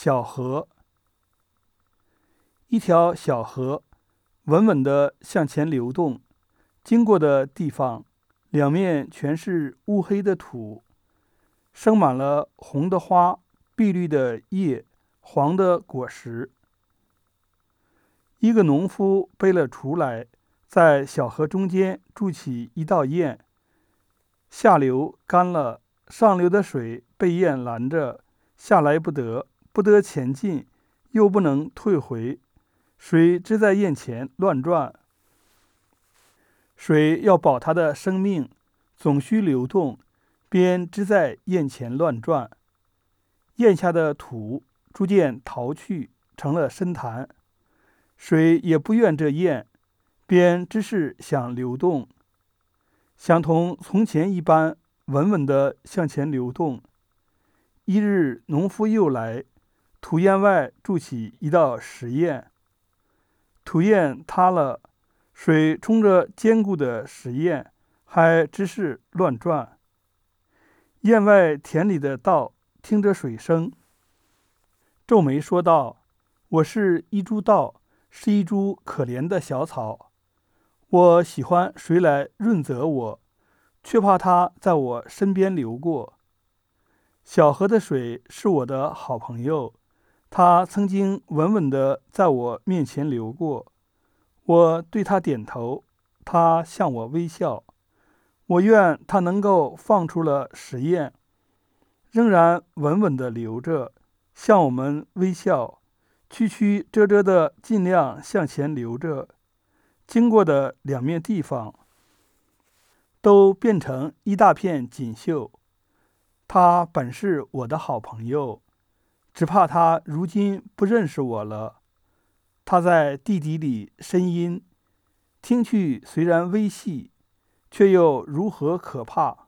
小河，一条小河，稳稳地向前流动。经过的地方，两面全是乌黑的土，生满了红的花、碧绿的叶、黄的果实。一个农夫背了锄来，在小河中间筑起一道堰。下流干了，上流的水被堰拦着，下来不得，不得前进，又不能退回，水只在堰前乱转。水要保它的生命，总需流动，便只在堰前乱转。堰下的土逐渐逃去，成了深潭。水也不愿这堰，便只是想流动，想同从前一般稳稳地向前流动。一日，农夫又来，土堰外筑起一道石堰，土堰塌了。水冲着坚固的石堰，还只是乱转。堰外田里的稻听着水声，皱眉说道：“我是一株稻，是一株可怜的小草。我喜欢谁来润泽我，却怕它在我身边流过。小河的水是我的好朋友，它曾经稳稳地在我面前流过。”我对他点头，他向我微笑。我愿他能够放出了实验，仍然稳稳地流着，向我们微笑，曲曲折折的，尽量向前流着。经过的两面地方，都变成一大片锦绣。他本是我的好朋友，只怕他如今不认识我了。他在地底里呻吟，听去虽然微细，却又如何可怕？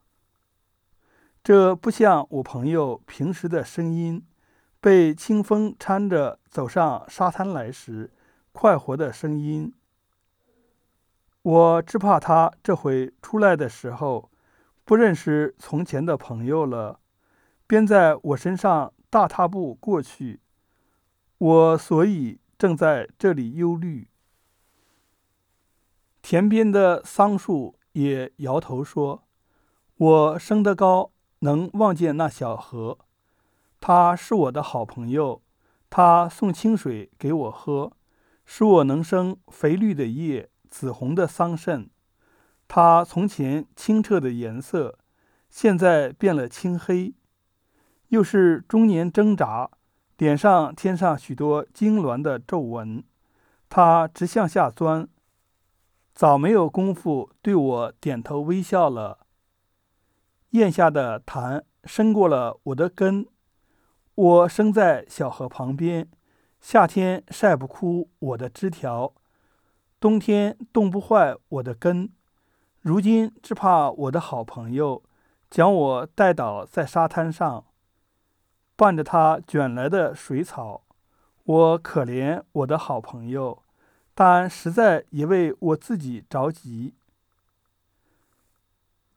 这不像我朋友平时的声音，被清风搀着走上沙滩来时快活的声音。我只怕他这回出来的时候，不认识从前的朋友了，便在我身上大踏步过去。我所以。正在这里忧虑。田边的桑树也摇头说：“我升得高，能望见那小河。他是我的好朋友，他送清水给我喝，使我能生肥绿的叶、紫红的桑葚。他从前清澈的颜色，现在变了青黑，又是中年挣扎。”脸上添上许多痉挛的皱纹，他直向下钻，早没有功夫对我点头微笑了。咽下的痰伸过了我的根，我生在小河旁边，夏天晒不枯我的枝条，冬天冻不坏我的根。如今只怕我的好朋友将我带倒在沙滩上。伴着他卷来的水草，我可怜我的好朋友，但实在也为我自己着急。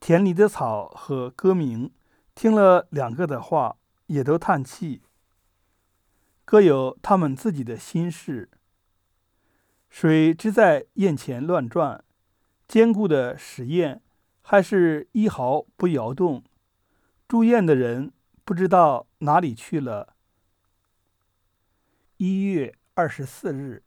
田里的草和歌鸣听了两个的话，也都叹气，各有他们自己的心事。水只在堰前乱转，坚固的石堰还是一毫不摇动。住堰的人。不知道哪里去了。一月二十四日。